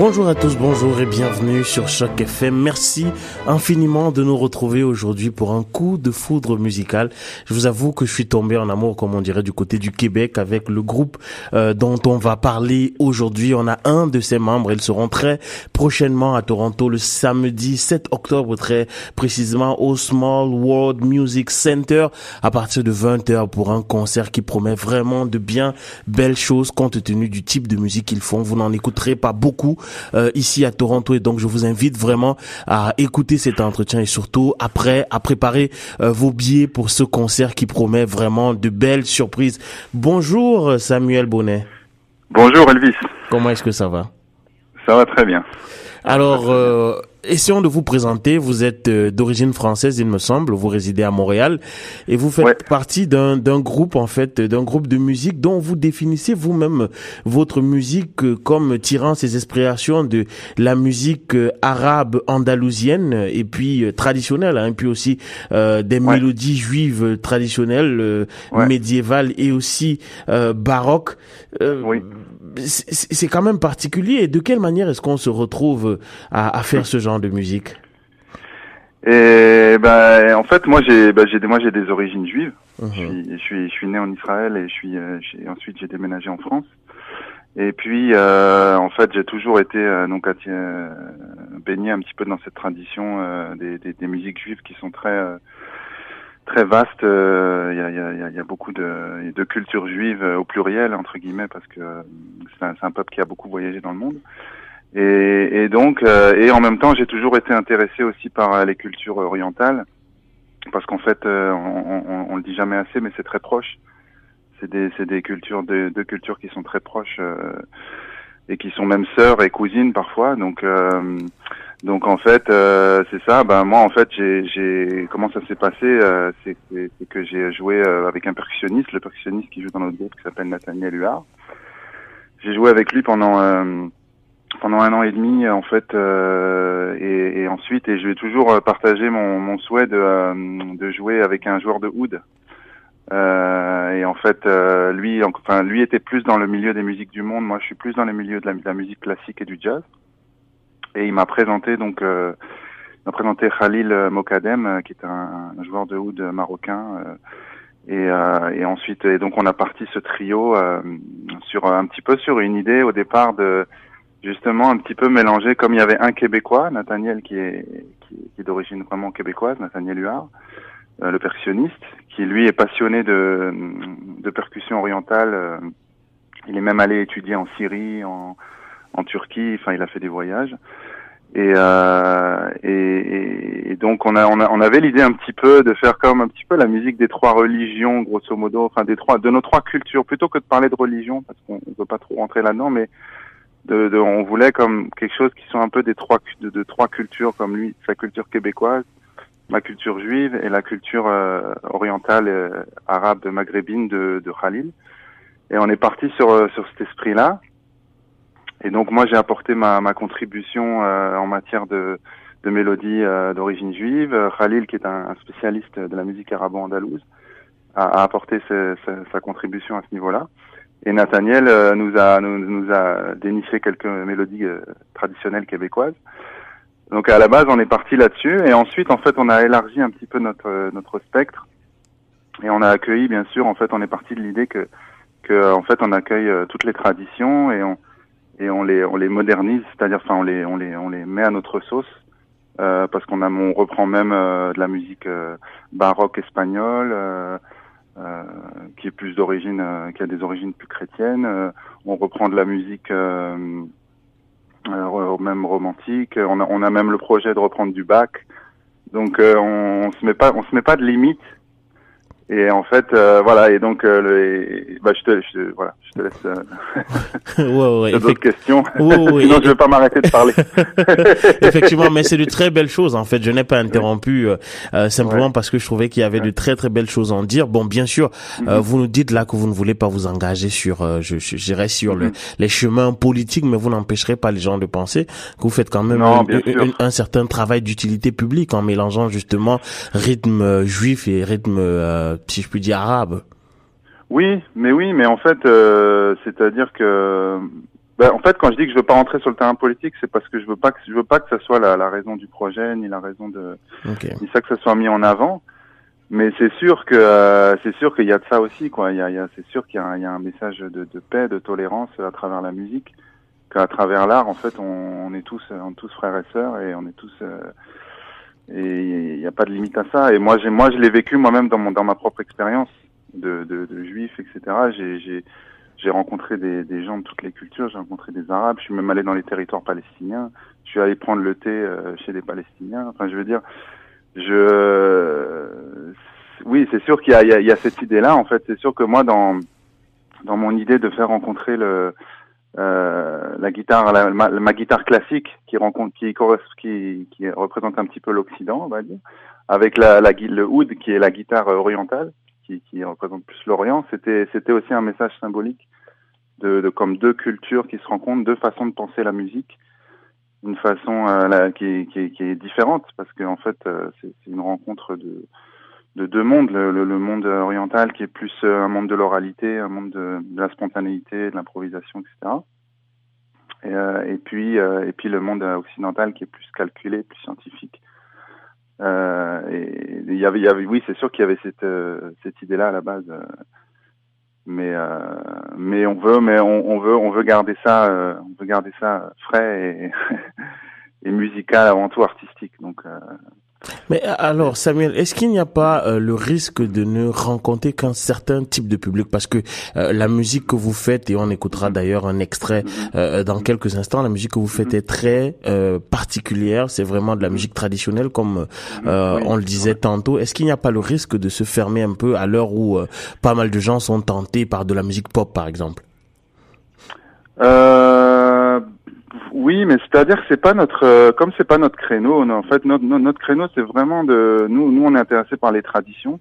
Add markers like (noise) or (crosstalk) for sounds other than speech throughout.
Bonjour à tous, bonjour et bienvenue sur Choc FM. Merci infiniment de nous retrouver aujourd'hui pour un coup de foudre musical. Je vous avoue que je suis tombé en amour, comme on dirait, du côté du Québec avec le groupe euh, dont on va parler aujourd'hui. On a un de ses membres, ils seront très prochainement à Toronto le samedi 7 octobre, très précisément au Small World Music Center à partir de 20h pour un concert qui promet vraiment de bien belles choses compte tenu du type de musique qu'ils font. Vous n'en écouterez pas beaucoup euh, ici à Toronto et donc je vous invite vraiment à écouter cet entretien et surtout après à préparer euh, vos billets pour ce concert qui promet vraiment de belles surprises. Bonjour Samuel Bonnet. Bonjour Elvis. Comment est-ce que ça va? Ça va très bien. Alors, euh, essayons de vous présenter. Vous êtes euh, d'origine française, il me semble. Vous résidez à Montréal et vous faites partie d'un groupe en fait, d'un groupe de musique dont vous définissez vous-même votre musique euh, comme tirant ses inspirations de la musique euh, arabe andalousienne et puis traditionnelle, hein, et puis aussi des mélodies juives traditionnelles, médiévales et aussi baroques. oui c'est quand même particulier. De quelle manière est-ce qu'on se retrouve à, à faire ce genre de musique? Et ben en fait moi j'ai ben, j'ai moi j'ai des origines juives. Mhm. Je, suis, je suis je suis né en Israël et je suis euh, ensuite j'ai déménagé en France. Et puis euh, en fait j'ai toujours été euh, donc euh, baigné un petit peu dans cette tradition des, des, des, musiques juives qui sont très très vaste. Il y a, y, a, beaucoup de, de cultures juives au pluriel entre guillemets parce que c'est un, peuple qui a beaucoup voyagé dans le monde. Et, donc, euh, et en même temps, j'ai toujours été intéressé aussi par euh, les cultures orientales, parce qu'en fait, euh, on, on, le dit jamais assez, mais c'est très proche. C'est des, des cultures, deux cultures qui sont très proches et qui sont même sœurs et cousines parfois. Donc, donc en fait, c'est ça. Ben moi, en fait, j'ai, comment ça s'est passé, c'est, c'est, que j'ai joué avec un percussionniste, le percussionniste qui joue dans notre groupe qui s'appelle Nathaniel Huard. J'ai joué avec lui pendant pendant un an et demi en fait euh, et, et, ensuite et je vais toujours euh, partager mon, mon souhait de, euh, de jouer avec un joueur de oud euh, et en fait euh, lui enfin lui était plus dans le milieu des musiques du monde moi je suis plus dans le milieu de la, de la musique classique et du jazz et il m'a présenté donc euh, m'a présenté Khalil Mokadem qui est un, un joueur de oud marocain et, et, ensuite et donc on a parti ce trio sur un petit peu sur une idée au départ de justement un petit peu mélangé, comme il y avait un Québécois, Nathaniel, qui est, qui, est d'origine vraiment québécoise, Nathaniel Huard, euh, le percussionniste, qui lui est passionné de, de percussion orientale. Euh, il est même allé étudier en Syrie, en, en Turquie, enfin il a fait des voyages. Et, euh, et, et, donc on, a, on, a, on avait l'idée un petit peu de faire comme un petit peu la musique des trois religions, grosso modo, enfin des trois, de nos trois cultures, plutôt que de parler de religion, parce qu'on veut pas trop rentrer là-dedans, mais de, de, on voulait comme quelque chose qui sont un peu des trois de, de, trois cultures comme lui, sa culture québécoise, ma culture juive et la culture euh, orientale euh, arabe maghrébine de, de Khalil. Et on est parti sur euh, sur cet esprit-là. Et donc moi j'ai apporté ma, ma contribution en matière de de mélodie d'origine juive. Khalil, qui est un, spécialiste de la musique arabo-andalouse, a, a apporté sa, sa contribution à ce niveau-là. Et Nathaniel euh, nous a nous, nous, a déniché quelques mélodies euh, traditionnelles québécoises. Donc à la base, on est parti là-dessus, et ensuite, en fait, on a élargi un petit peu notre euh, notre spectre, et on a accueilli, bien sûr, en fait, on est parti de l'idée que que en fait, on accueille toutes les traditions et on et on les on les modernise, c'est-à-dire, enfin, on les on les on les met à notre sauce, euh, parce qu'on a on reprend même de la musique baroque espagnole. Euh, qui est plus d'origine, euh, qui a des origines plus chrétiennes. Euh, on reprend de la musique même romantique. On a, on a même le projet de reprendre du Bach. Donc on, on se met pas, on se met pas de limite et en fait, euh, voilà, et donc, euh, le, bah, je te, je, voilà, je te laisse. Euh, (laughs) ouais, ouais, (laughs) d'autres questions. (laughs) Sinon, je vais pas m'arrêter de parler. Effectivement, mais c'est de très belles choses. En fait, je n'ai pas interrompu euh, simplement parce que je trouvais qu'il y avait de très très belles choses à en dire. Bon, bien sûr, mhm. vous nous dites là que vous ne voulez pas vous engager sur, je, je dirais sur le, mhm. les chemins politiques, mais vous n'empêcherez pas les gens de penser que vous faites quand même un, un, certain travail d'utilité publique en mélangeant justement rythme juif et rythme si je puis dire, arabe. Oui, mais oui, mais en fait, euh, c'est-à-dire que, ben, en fait, quand je dis que je veux pas rentrer sur le terrain politique, c'est parce que je veux pas que je veux pas que ça soit la, la raison du projet, ni la raison de, ni ça que ça soit mis en avant. Mais c'est sûr que euh, c'est sûr qu'il y a de ça aussi, quoi. Il y a, c'est sûr qu'il y, y, a un message de, de, paix, de tolérance à travers la musique, qu'à travers l'art, en fait, on, on, est tous, on est tous frères et sœurs, et on est tous euh, et il n'y a pas de limite à ça. Et moi, j'ai, moi, je l'ai vécu moi-même dans mon, dans ma propre expérience de, de, de juif, etc. J'ai, j'ai, j'ai rencontré des, des gens de toutes les cultures. J'ai rencontré des Arabes. Je suis même allé dans les territoires palestiniens. Je suis allé prendre le thé euh, chez les Palestiniens. Enfin, je veux dire, je, oui, c'est sûr qu'il y a, il y a, cette idée-là. En fait, c'est sûr que moi, dans dans mon idée de faire rencontrer le euh, la guitare, la, ma, guitare classique qui rencontre, qui, qui, qui représente un petit peu l'Occident, on va dire, avec la, la, le oud qui est la guitare orientale, qui, qui représente plus l'Orient. C'était, c'était aussi un message symbolique de, de, comme deux cultures qui se rencontrent, deux façons de penser la musique d'une façon euh, qui, qui, qui, est différente parce qu'en en fait euh, c'est une rencontre de, de deux mondes le, le, monde oriental qui est plus euh, un monde de l'oralité un monde de, de, la spontanéité de l'improvisation etc et, euh, et puis et puis le monde occidental qui est plus calculé plus scientifique. Et il y avait, y avait oui c'est sûr qu'il y avait cette cette idée là à la base mais euh, mais on veut mais on, veut on veut garder ça euh, on veut garder ça frais et, (laughs) et musical avant tout artistique. Donc euh, mais alors, Samuel, est-ce qu'il n'y a pas euh, le risque de ne rencontrer qu'un certain type de public? Parce que euh, la musique que vous faites, et on écoutera d'ailleurs un extrait euh, dans quelques instants, la musique que vous faites est très particulière. C'est vraiment de la musique traditionnelle, comme on le disait tantôt. Est-ce qu'il n'y a pas le risque de se fermer un peu à l'heure où pas mal de gens sont tentés par de la musique pop, par exemple? Oui, mais c'est-à-dire que c'est pas notre, euh, comme c'est pas notre créneau. en fait, notre, notre, créneau, c'est vraiment de, nous, nous, on est intéressé par les traditions.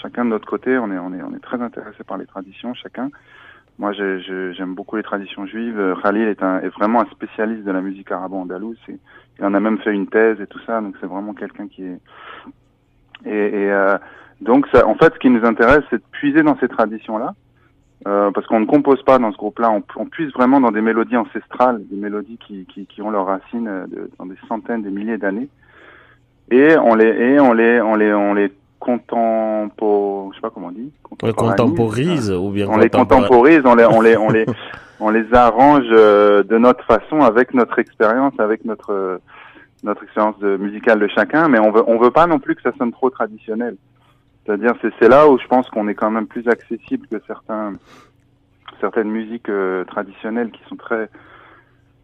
Chacun de notre côté, on est, on est, on est très intéressé par les traditions, chacun. Moi, j'aime beaucoup les traditions juives. Khalil est, un, est vraiment un spécialiste de la musique arabo-andalouse. Il en a même fait une thèse et tout ça, donc c'est vraiment quelqu'un qui est. Et, et euh, donc, ça, en fait, ce qui nous intéresse, c'est de puiser dans ces traditions-là euh, parce qu'on ne compose pas dans ce groupe-là, on, on, puise vraiment dans des mélodies ancestrales, des mélodies qui, qui, qui ont leurs racines euh, de, dans des centaines, des milliers d'années, et on les et on les on les on les contempo, je sais pas comment on dit, contemporise. ou bien on les contemporise, on les on les on les (laughs) on les arrange euh, de notre façon avec notre expérience, avec notre notre expérience de, musicale de chacun, mais on veut on veut pas non plus que ça sonne trop traditionnel. C'est-à-dire, c'est là où je pense qu'on est quand même plus accessible que certains, certaines musiques euh, traditionnelles qui sont très,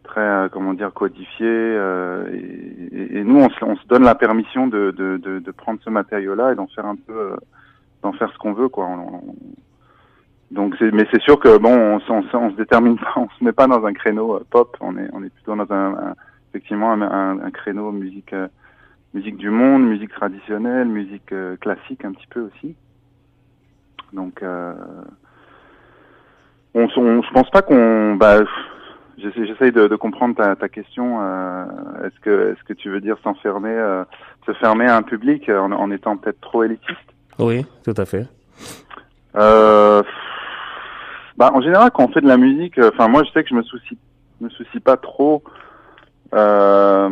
très, euh, comment dire, codifiées. Euh, et, et, nous, on se, on se, donne la permission de, de, de, de prendre ce matériau-là et d'en faire un peu, d'en faire ce qu'on veut, quoi. donc, mais c'est sûr que bon, on, on, on, se détermine pas, on se met pas dans un créneau pop. On est, on est plutôt dans un, un effectivement un, un, un, créneau musique musique du monde, musique traditionnelle, musique euh, classique un petit peu aussi. Donc, euh, on, on, je pense pas qu'on, bah, j'essaye de, de, comprendre ta, ta question. Euh, est-ce que, est-ce que tu veux dire s'enfermer, euh, se fermer à un public en, en étant peut-être trop élitiste? Oui, tout à fait. Euh, bah, en général, quand on fait de la musique, enfin, moi, je sais que je me soucie, me soucie pas trop. Euh,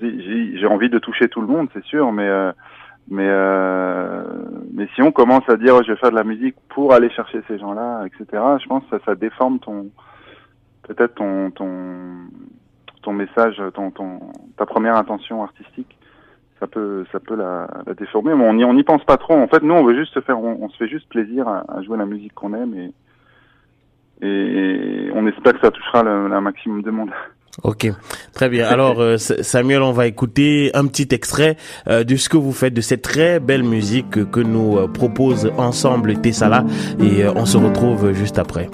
j'ai envie de toucher tout le monde, c'est sûr, mais euh, mais euh, mais si on commence à dire je vais faire de la musique pour aller chercher ces gens-là, etc. Je pense que ça, ça déforme ton peut-être ton ton ton message, ton ton ta première intention artistique. Ça peut ça peut la, la déformer, mais on n'y on n'y pense pas trop. En fait, nous on veut juste se faire, on, se fait juste plaisir à, à jouer la musique qu'on aime et et on espère que ça touchera le, le maximum de monde. (laughs) Ok, très bien. Alors euh, Samuel, on va écouter un petit extrait euh, de ce que vous faites, de cette très belle musique que nous euh, propose ensemble Tessala, et on se retrouve juste après.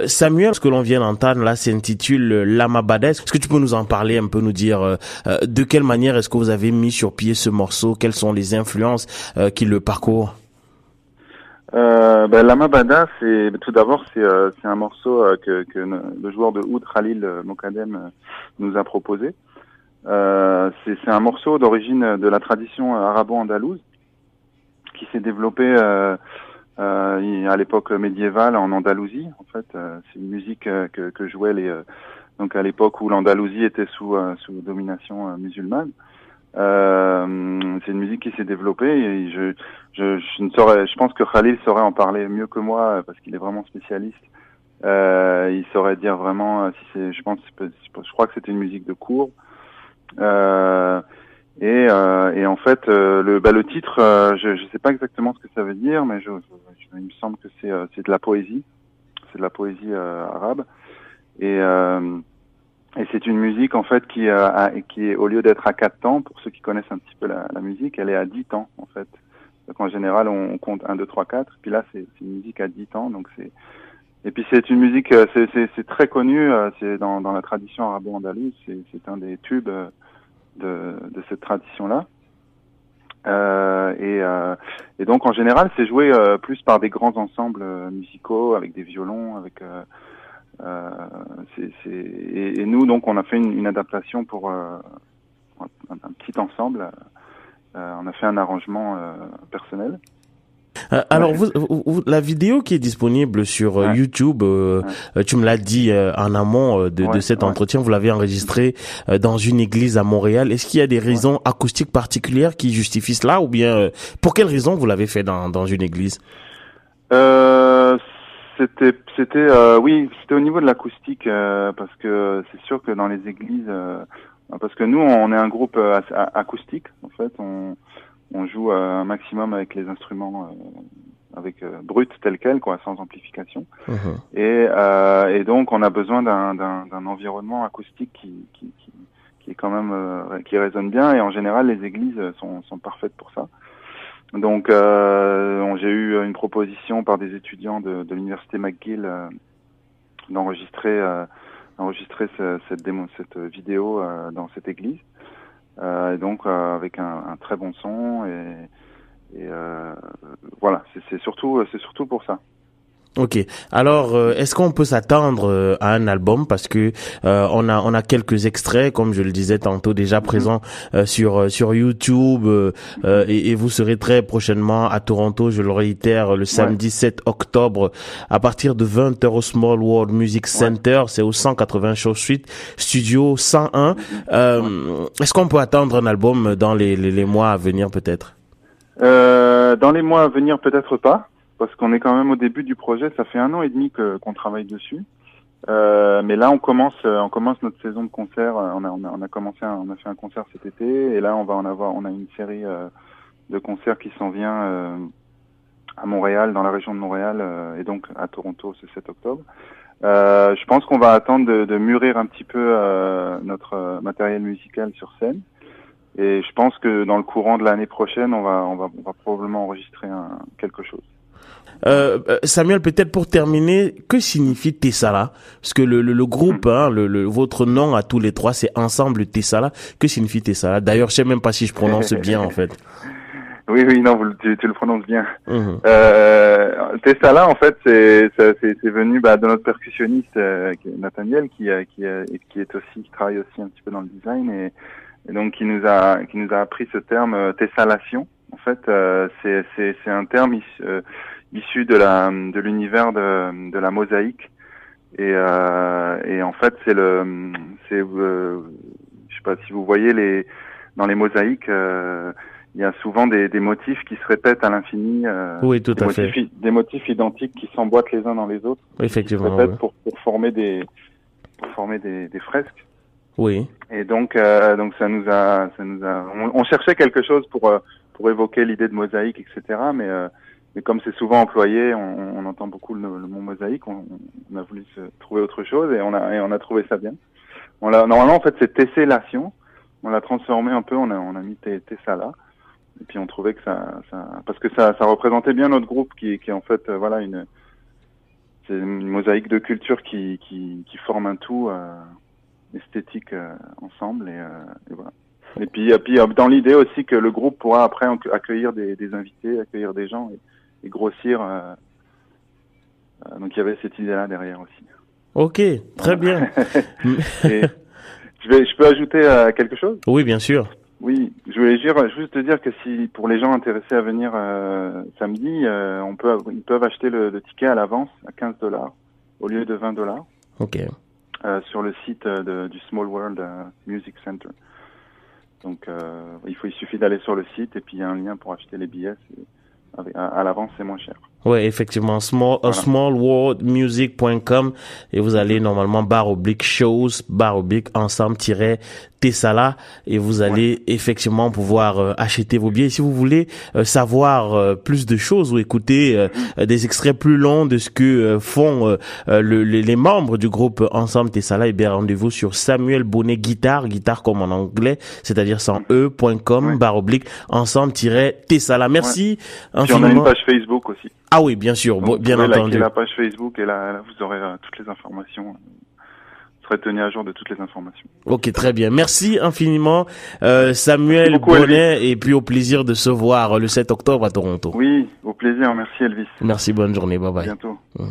Euh, Samuel, ce que l'on vient d'entendre là s'intitule euh, Lamabades. Est-ce que tu peux nous en parler un peu, nous dire euh, de quelle manière est-ce que vous avez mis sur pied ce morceau? Quelles sont les influences qui le parcourent? Euh, ben, Lamabada, c'est tout d'abord c'est c'est un morceau que, que le joueur de oud Khalil Mokadem nous a proposé. c'est un morceau d'origine de la tradition arabo-andalouse qui s'est développé euh, à l'époque médiévale en Andalousie. En fait, euh, c'est une musique euh, que, que jouaient les donc à l'époque où l'Andalousie était sous sous domination musulmane. Euh, c'est une musique qui s'est développée et je, je, je, ne saurais, je pense que Khalil saurait en parler mieux que moi parce qu'il est vraiment spécialiste. Euh, il saurait dire vraiment si c'est, je pense, je crois que c'était une musique de cours. Euh, et, euh, et en fait, euh, le, bah, le titre, euh, je ne sais pas exactement ce que ça veut dire, mais je, je, il me semble que c'est c'est de la poésie, c'est de la poésie arabe. Et, et c'est une musique en fait qui, a, qui est au lieu d'être à quatre temps, pour ceux qui connaissent un petit peu la, la musique, elle est à dix temps en fait. Donc en général, on, compte 1, 2, 3, 4. Puis là, c'est une musique à 10 temps. Donc c'est et puis c'est une musique, c'est très connu. C'est dans, dans la tradition arabo-andalouse. C'est un des tubes de, cette tradition-là. Euh, et, euh, et, donc en général, c'est joué euh, plus par des grands ensembles musicaux avec des violons, avec. Et, nous donc on a fait une, adaptation pour un, petit ensemble. on a fait un arrangement personnel. Euh, alors, vous, la vidéo qui est disponible sur euh, YouTube, euh, tu me l'as dit en amont de, de cet entretien, vous l'avez enregistré dans une église à Montréal. Est-ce qu'il y a des raisons acoustiques particulières qui justifient cela, ou bien pour quelles raisons vous l'avez fait dans, dans une église? C'était, c'était, oui, c'était au niveau de l'acoustique, parce que c'est sûr que dans les églises, parce que nous, on est un groupe acoustique, en fait, on on joue un maximum avec les instruments euh, avec euh, brut tel quel, quoi, sans amplification. Uh-huh. Et, euh, et donc on a besoin d'un environnement acoustique qui, qui, qui, qui, est quand même euh, qui résonne bien. Et en général, les églises sont, sont parfaites pour ça. Donc euh, j'ai eu une proposition par des étudiants de, de l'université McGill d'enregistrer enregistrer cette démo, cette vidéo dans cette église. Euh, et donc euh, avec un, très bon son et, et euh, voilà, c'est surtout c'est surtout pour ça. Ok. Alors, euh, est-ce qu'on peut s'attendre euh, à un album? Parce que euh, on a on a quelques extraits, comme je le disais tantôt, déjà mhm. présents sur sur YouTube et, et, vous serez très prochainement à Toronto, je le réitère, le samedi 7 octobre à partir de 20h au Small World Music Center, c'est au 180 Show Street, Studio 101. Mhm. est-ce qu'on peut attendre un album dans les, les, les mois à venir peut-être? Dans les mois à venir, peut-être pas parce qu'on est quand même au début du projet. Ça fait un an et demi que qu'on travaille dessus. Euh, mais là, on commence, euh, on commence notre saison de concert. Euh, on a, on a, on a commencé, on a fait un concert cet été, et là, on va en avoir, on a une série euh, de concerts qui s'en vient euh, à Montréal, dans la région de Montréal, et donc à Toronto ce 7 octobre. je pense qu'on va attendre de, de, mûrir un petit peu notre matériel musical sur scène. Et je pense que dans le courant de l'année prochaine, on va, on va, on va probablement enregistrer un, quelque chose. Euh, euh, Samuel, peut-être pour terminer, que signifie Tessala? Parce que le, le, le groupe, hein, le, le, votre nom à tous les trois, c'est Ensemble Tessala. Que signifie Tessala? D'ailleurs, je sais même pas si je prononce (laughs) bien en fait. Oui, oui, non, tu, tu le prononces bien. Mmh. Euh, Tessala, en fait, c'est c'est venu bah, de notre percussionniste euh, Nathaniel, qui qui qui est aussi qui travaille aussi un petit peu dans le design et, et donc qui nous a qui nous a appris ce terme euh, tessalation. En fait, euh, c'est un terme euh, issu de la de l'univers de, de la mosaïque. Et, euh, et en fait c'est le c'est euh, je sais pas si vous voyez les dans les mosaïques euh, il y a souvent des, des motifs qui se répètent à l'infini euh, oui tout à fait. des motifs identiques qui s'emboîtent les uns dans les autres. Effectivement qui se pour, pour former des pour former des, des fresques. Oui. Et donc euh, donc ça nous a ça nous a on, on cherchait quelque chose pour pour évoquer l'idée de mosaïque, etc. Mais mais comme c'est souvent employé, on, entend beaucoup le, mot mosaïque. On, a voulu trouver autre chose et on a et on a trouvé ça bien. Normalement en fait c'est tessellation. On l'a transformé un peu. On a on a mis tessala. Et puis on trouvait que ça, parce que ça, ça représentait bien notre groupe qui, est en fait voilà une c'est une mosaïque de culture qui, qui, forme un tout euh, esthétique euh, ensemble euh, et, voilà. Et puis, et puis dans l'idée aussi que le groupe pourra après accueillir des, des invités, accueillir des gens et, et grossir. donc il y avait cette idée-là derrière aussi. Ok, très bien. (laughs) je vais, je peux ajouter quelque chose? Oui, bien sûr. Oui, je voulais dire, juste te dire que si pour les gens intéressés à venir euh, samedi, euh, on peut, ils peuvent acheter le, le ticket à l'avance à 15 dollars au lieu de 20 dollars. Ok. Euh, sur le site de, du Small World Music Center. Donc il faut, il suffit d'aller sur le site et puis il y a un lien pour acheter les billets. à l'avance, c'est moins cher. Ouais, effectivement, small, voilà. smallworldmusic.com et vous allez normalement barre oblique shows, barre oblique ensemble tiret Tessala et vous allez ouais. effectivement pouvoir euh, acheter vos billets. Si vous voulez euh, savoir euh, plus de choses ou écouter des extraits plus longs de ce que font le, les, les, membres du groupe Ensemble Tessala, et eh bien rendez-vous sur Samuel Bonnet Guitare, guitare comme en anglais, c'est-à-dire sans e.com, ouais. barre oblique ensemble Tessala. Merci ouais. Puis on a une page Facebook aussi. Ah oui, bien sûr, Donc, bien vous entendu. la page Facebook et là, là vous aurez euh, toutes les informations. Vous serez tenu à jour de toutes les informations. Ok, très bien. Merci infiniment, euh, Samuel beaucoup, Bonnet, Elvis. et puis au plaisir de se voir le 7 octobre à Toronto. Oui, au plaisir. Merci Elvis. Merci, bonne journée. Bye bye. À bientôt. Mmh.